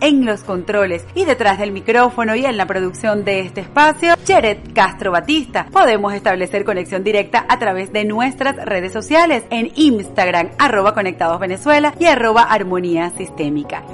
en los controles y detrás del micrófono y en la producción de este espacio, Jared Castro Batista. Podemos establecer conexión directa a través de nuestras redes sociales en Instagram, arroba conectados Venezuela y arroba armonía sistémica.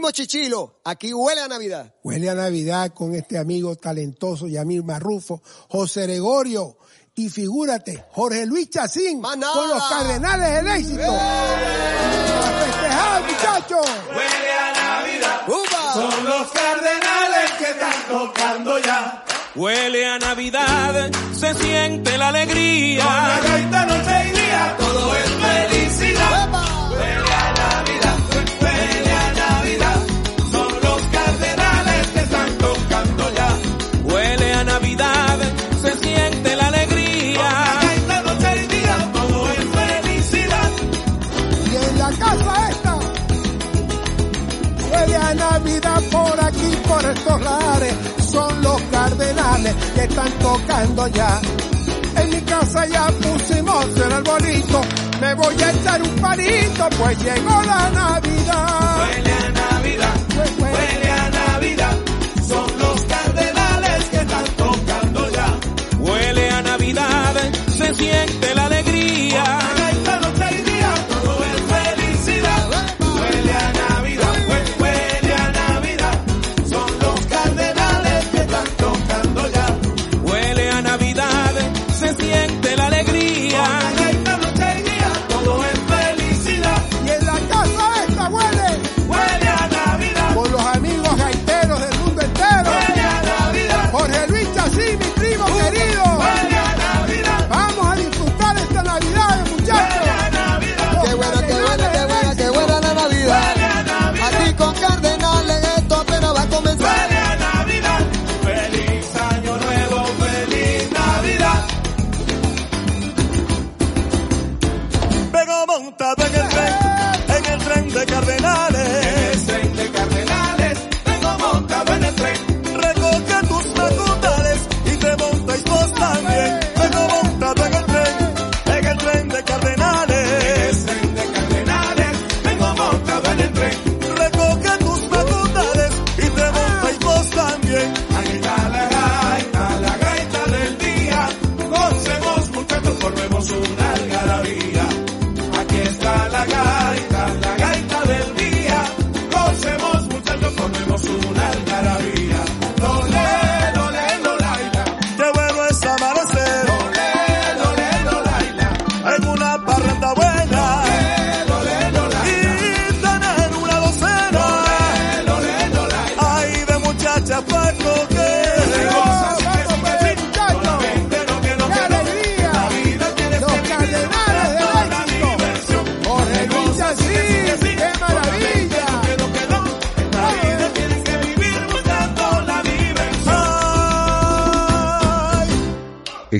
Primo Chichilo, aquí huele a Navidad. Huele a Navidad con este amigo talentoso Yamil Marrufo, José Gregorio, y figúrate, Jorge Luis Chacín con los Cardenales del Éxito. ¡A festejar, muchachos! Huele a Navidad. Son los Cardenales que están tocando ya. Huele a Navidad, se siente la alegría. Con la gaita noche y día, todo es felicidad. Huele a Navidad por aquí, por estos lares. Son los cardenales que están tocando ya. En mi casa ya pusimos el arbolito. Me voy a echar un palito, pues llegó la Navidad. Huele a Navidad, huele a Navidad. Son los cardenales que están tocando ya. Huele a Navidad, se siente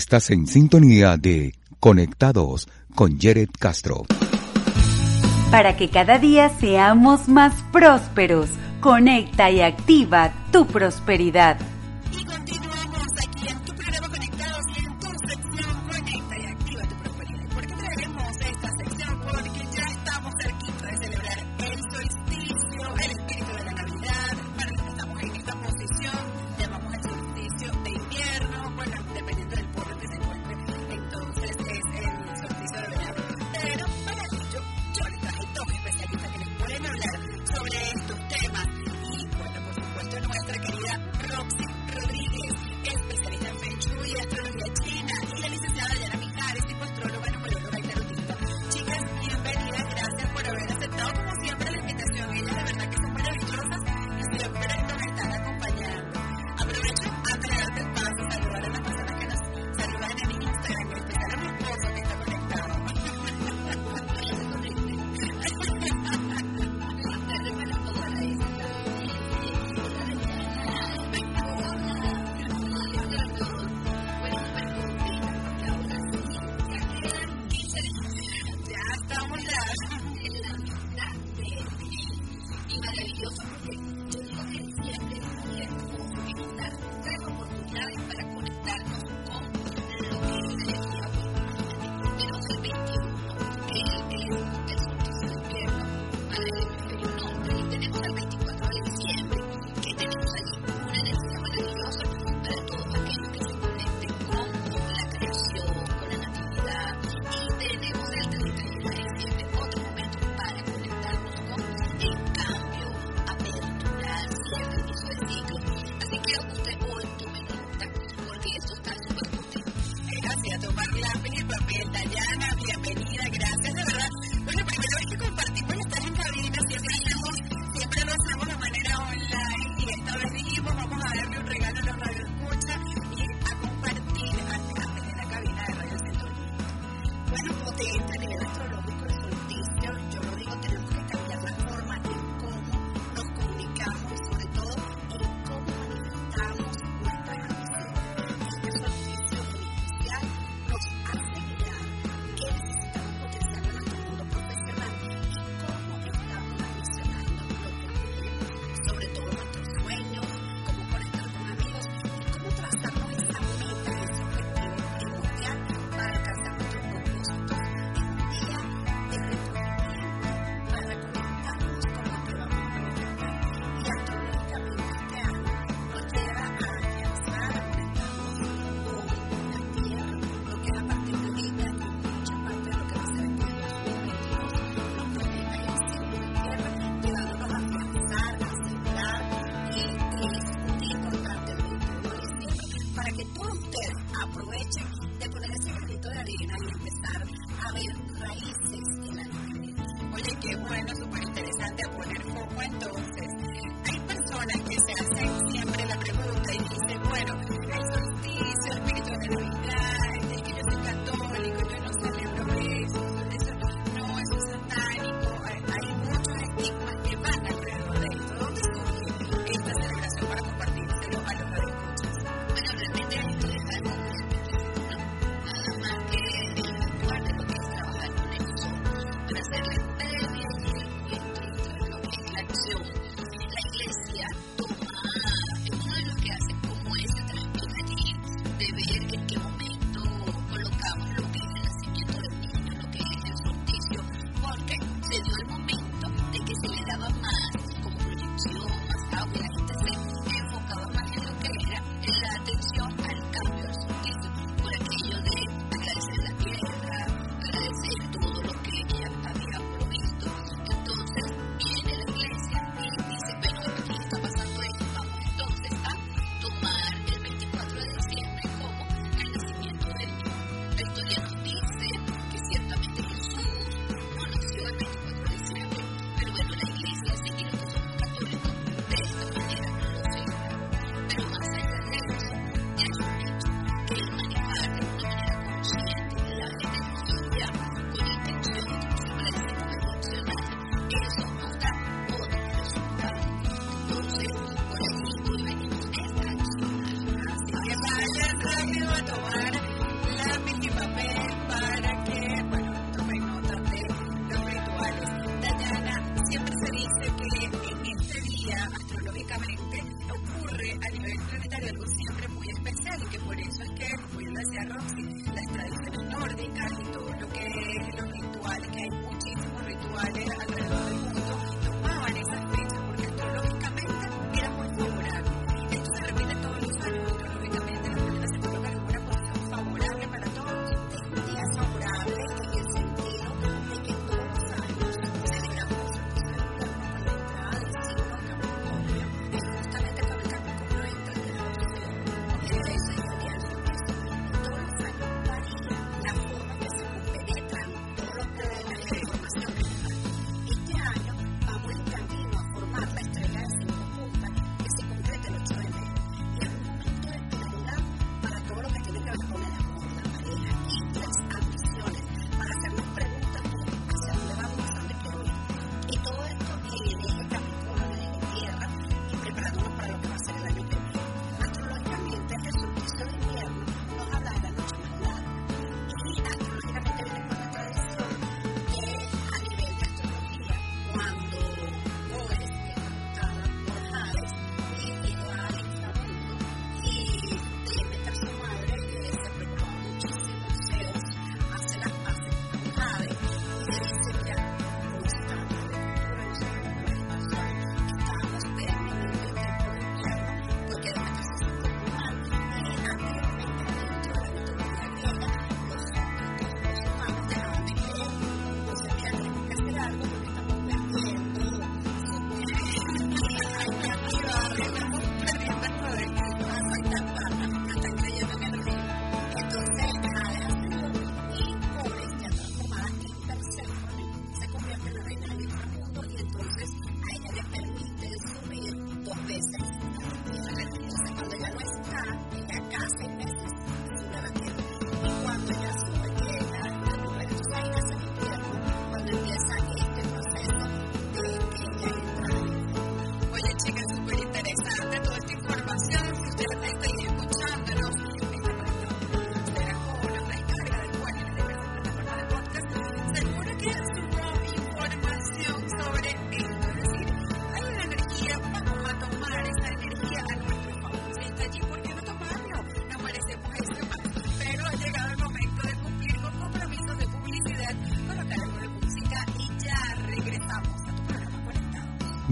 Estás en sintonía de Conectados con Jared Castro. Para que cada día seamos más prósperos, conecta y activa tu prosperidad.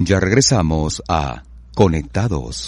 Ya regresamos a Conectados.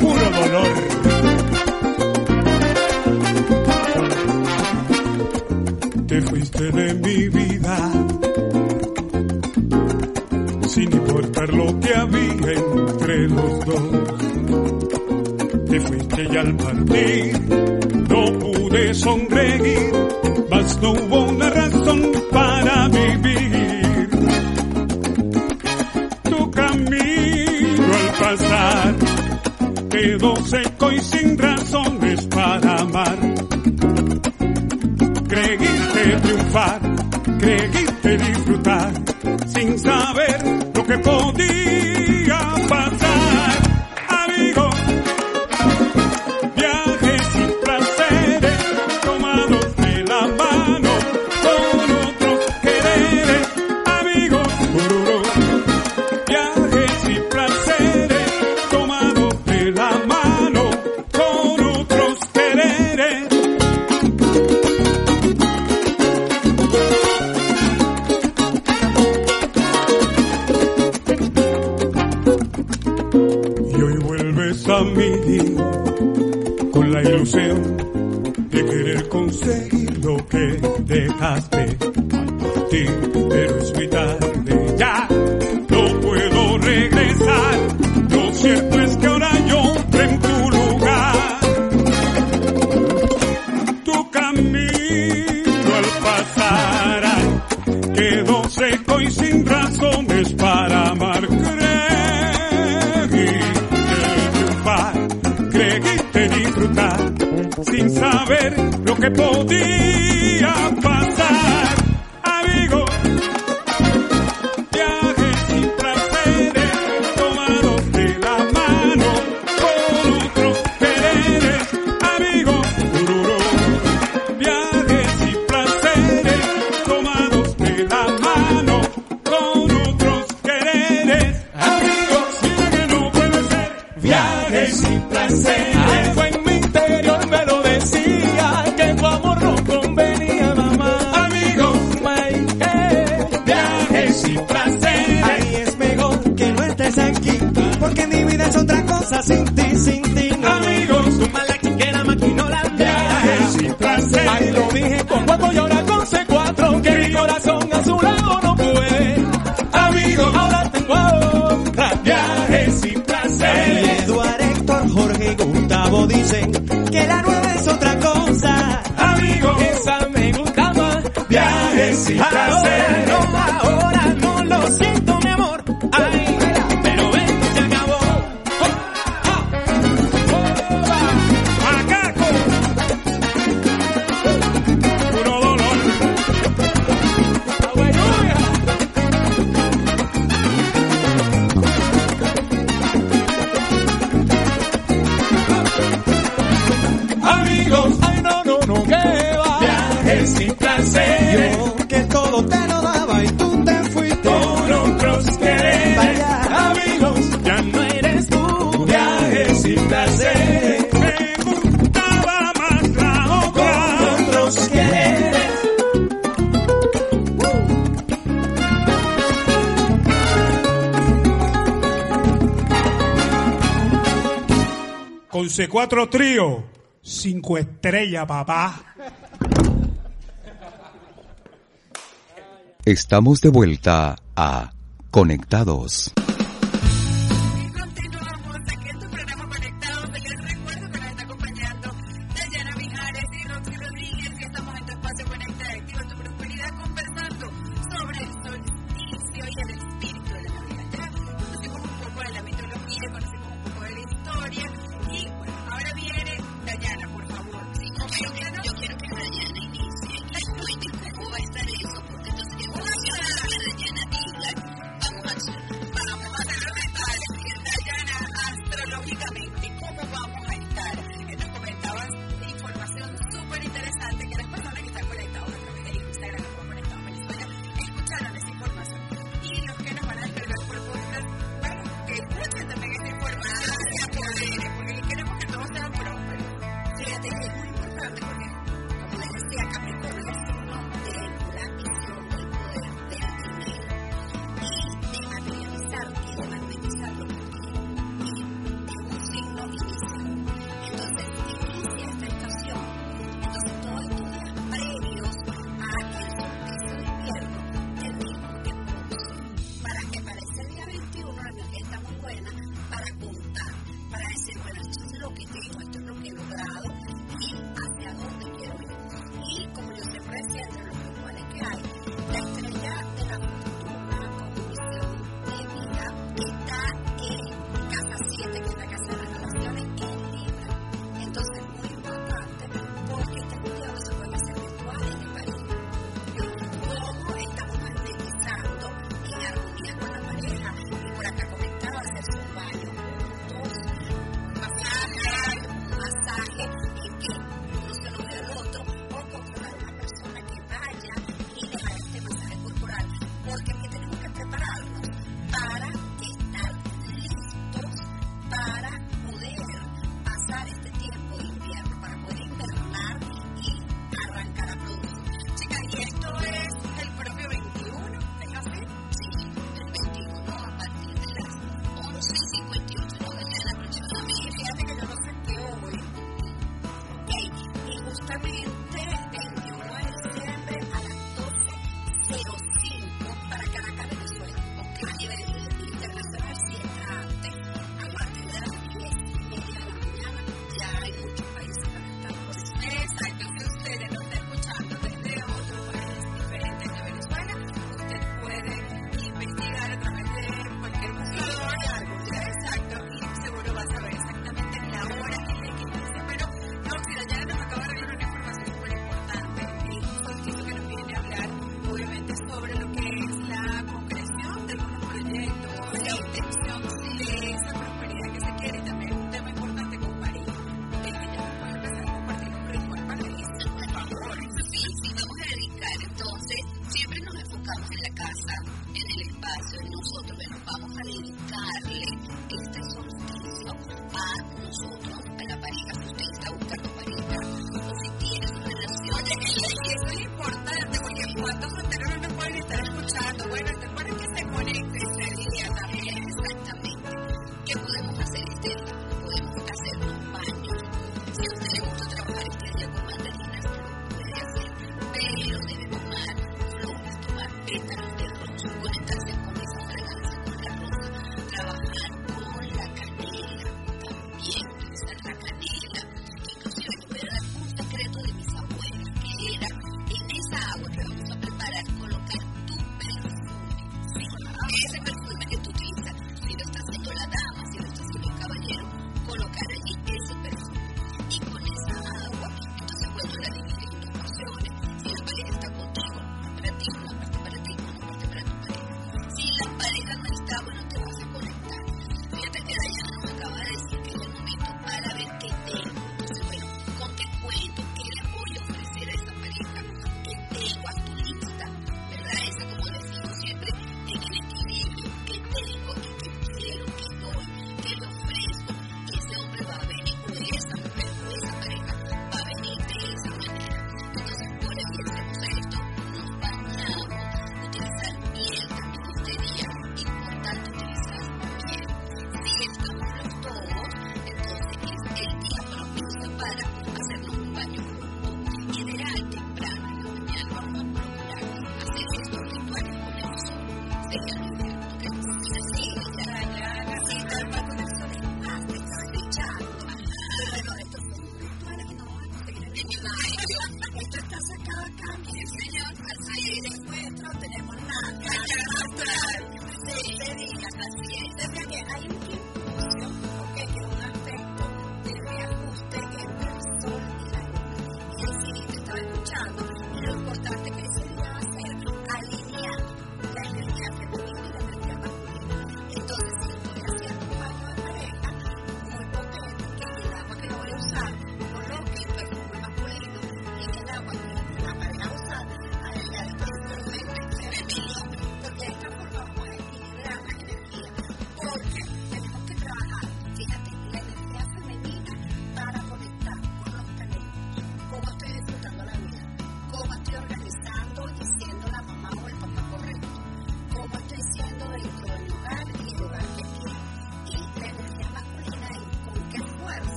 puro dolor. Te fuiste de mi vida sin importar lo que había entre los dos. Te fuiste y al partir no pude sonreír, mas no hubo una mundo seco y sin razones para amar. Creíste triunfar, creíste disfrutar que. Este 24 tríos, cinco estrellas, papá. Estamos de vuelta a Conectados.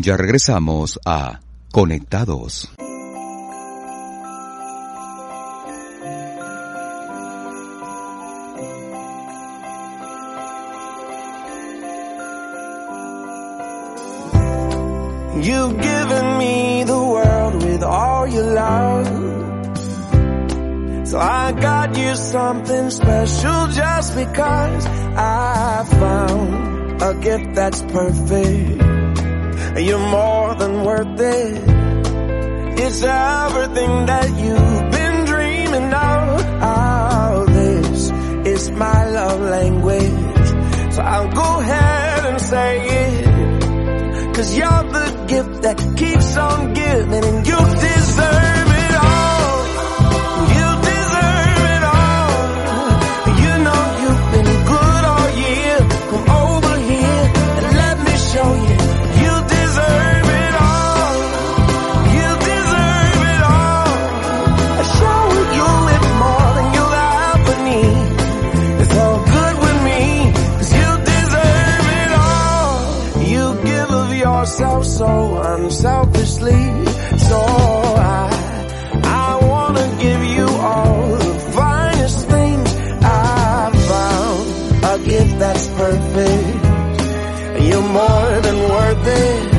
Ya regresamos a Conectados. You've given me the world with all your love. So I got you something special just because I found a gift that's perfect. You're more than worth it. It's everything that you've been dreaming of. Oh, this is my love language. So I'll go ahead and say it. Cause you're the gift that keeps on giving and you deserve myself so unselfishly. So I, I wanna give you all the finest things I found. A gift that's perfect. You're more than worth it.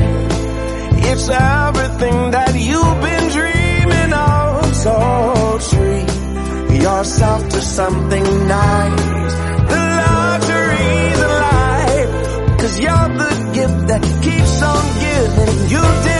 It's everything that you've been dreaming of. So treat yourself to something nice. The luxury, the life. Cause you're the gift that keeps you did.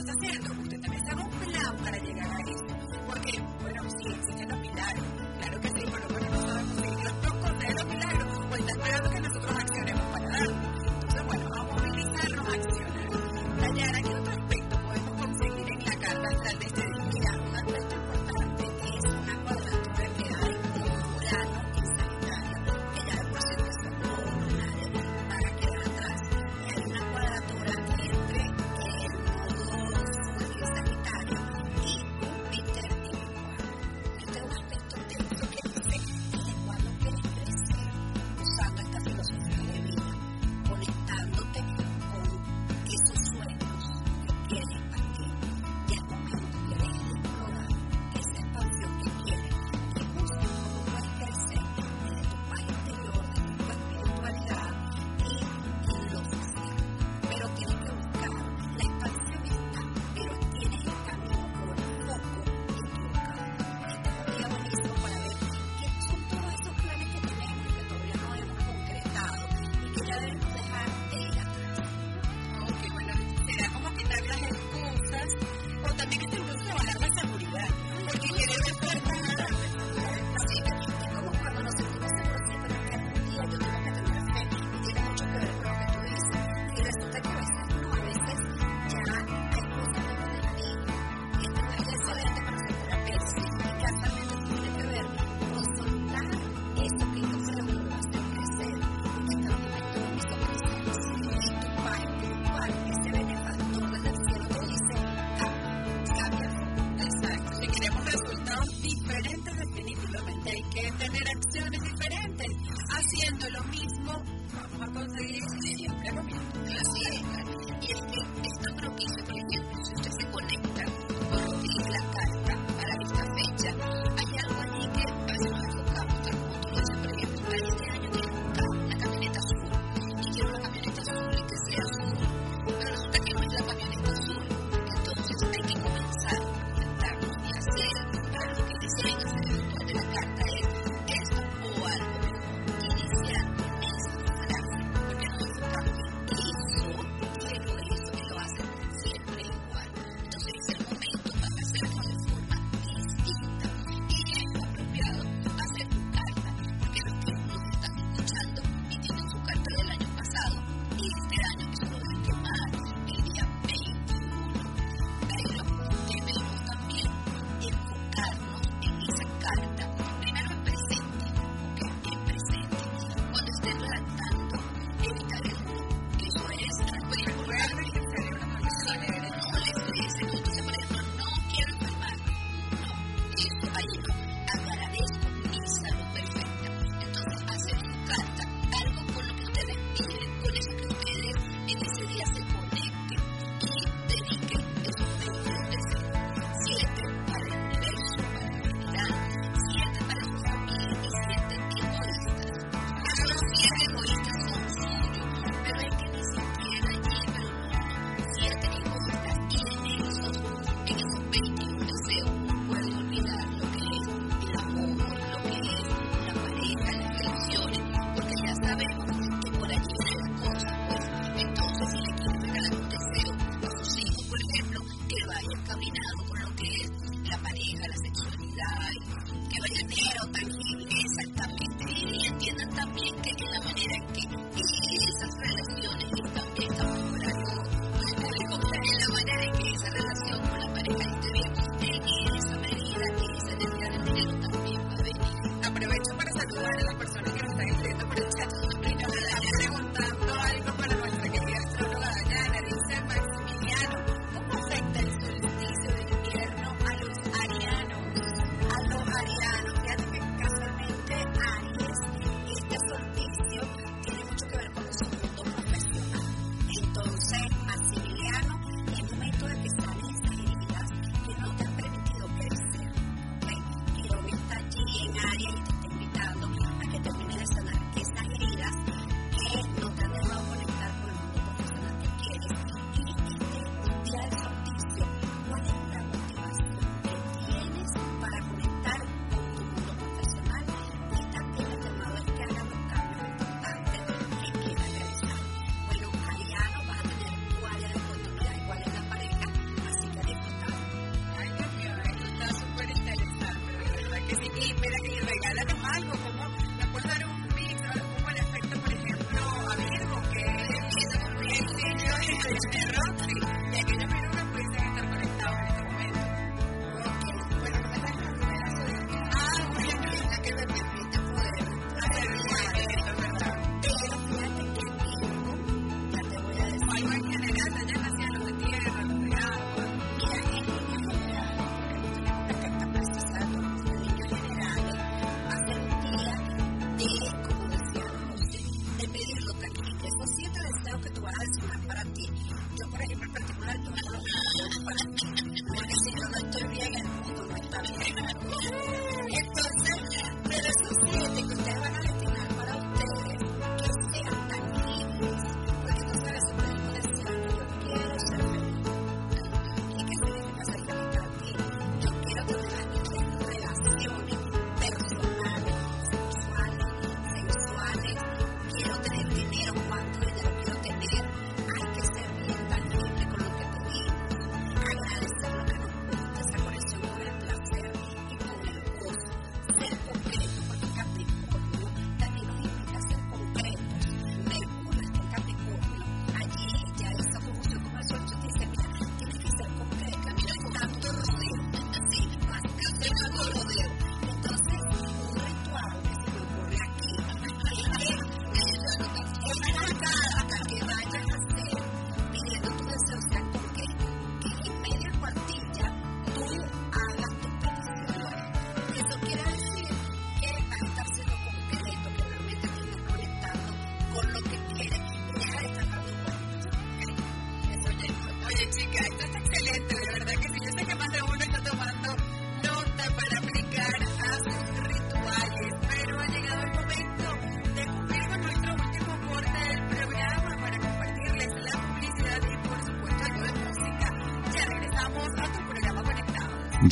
estás haciendo?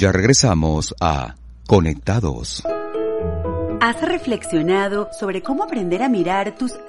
ya regresamos a Conectados. ¿Has reflexionado sobre cómo aprender a mirar tus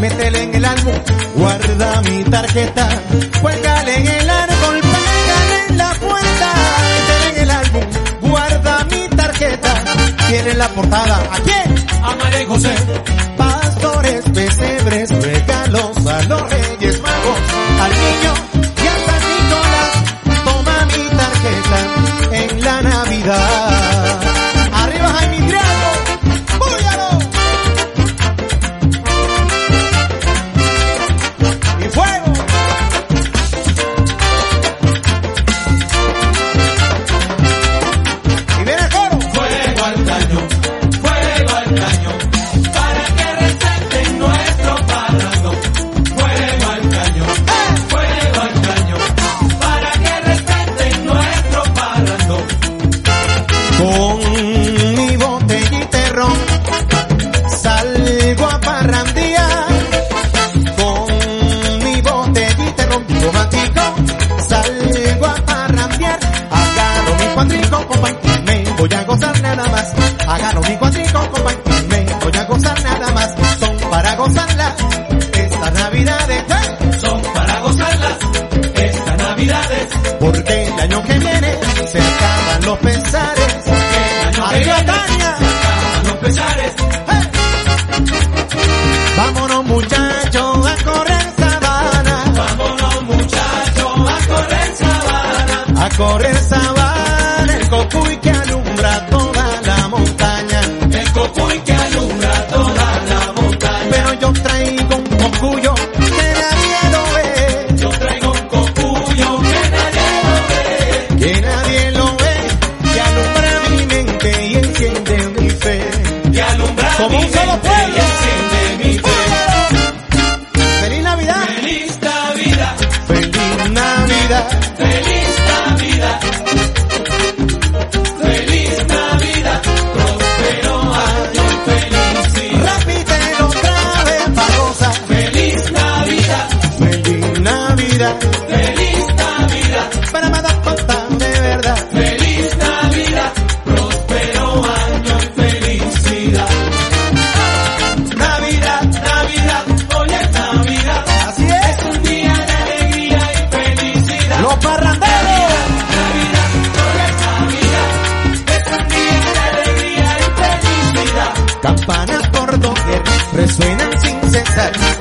métele en el álbum, guarda mi tarjeta, cuélgale en el árbol, pégale en la puerta, métele en el álbum, guarda mi tarjeta, tiene la portada, ¿a quién? A María José, pastores, pesebres,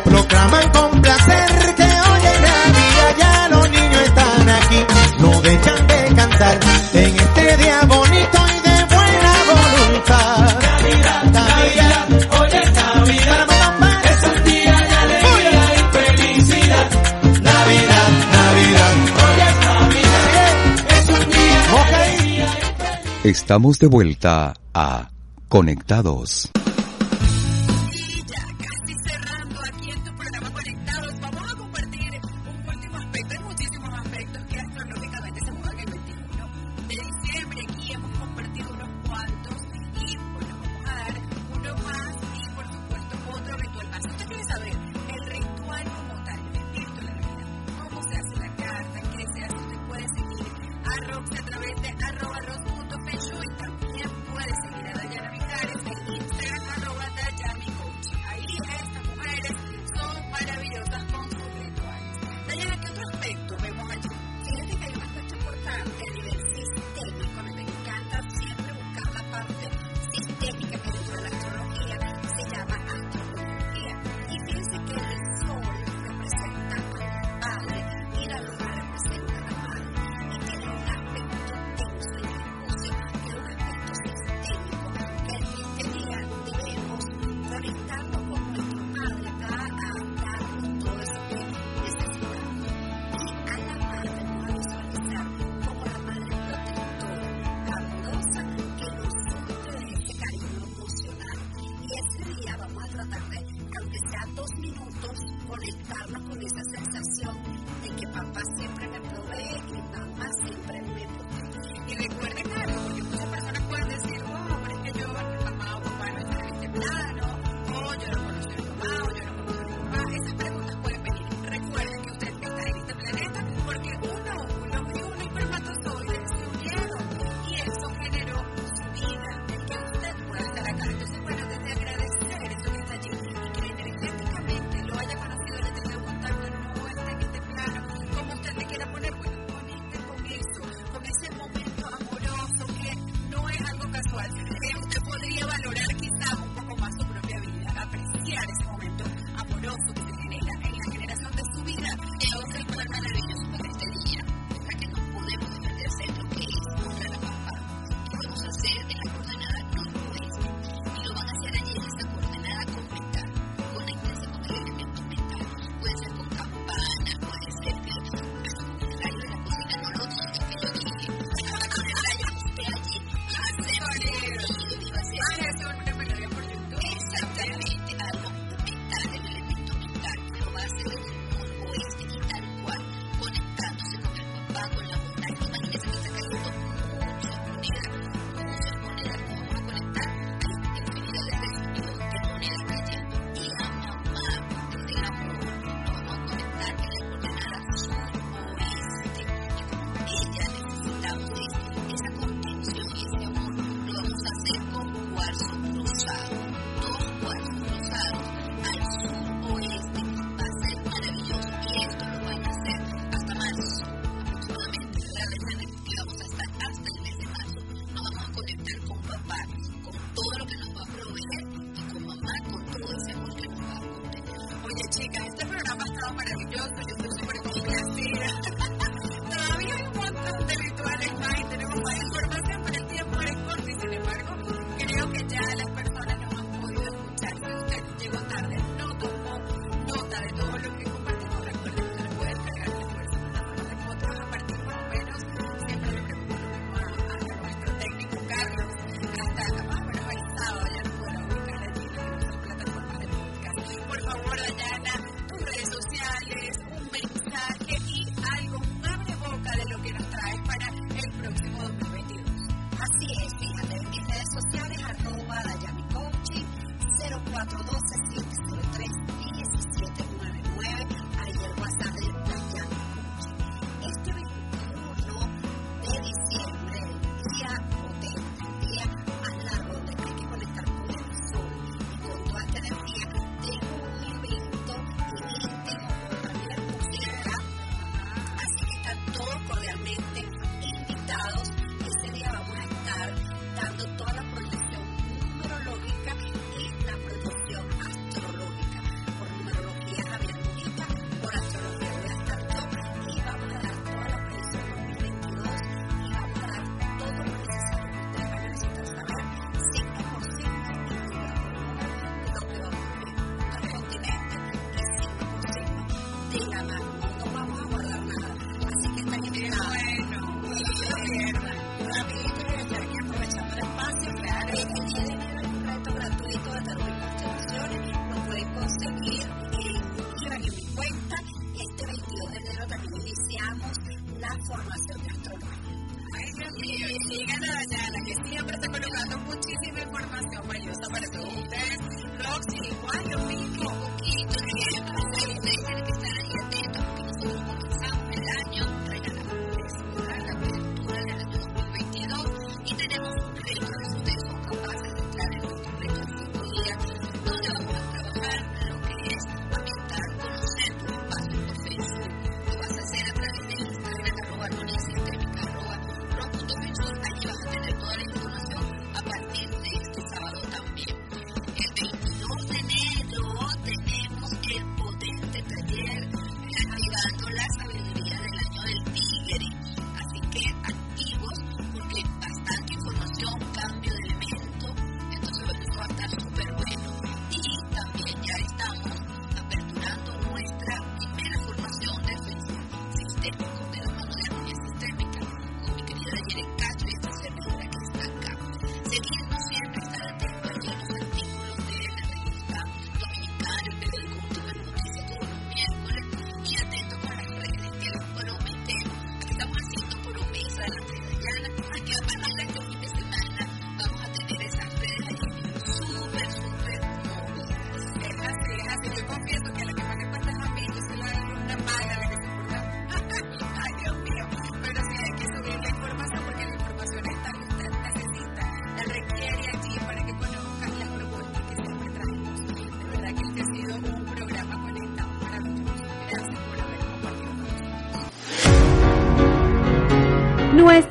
Proclaman con placer que hoy es Navidad, ya los niños están aquí, no dejan de cantar. En este día bonito y de buena voluntad. Navidad, Navidad, Navidad hoy es Navidad. Es un día de alegría y felicidad. Navidad, Navidad, hoy es Navidad. Es un día de alegría y felicidad. Estamos de vuelta a Conectados.